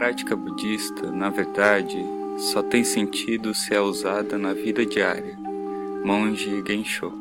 prática budista, na verdade, só tem sentido se é usada na vida diária. Monge Gensho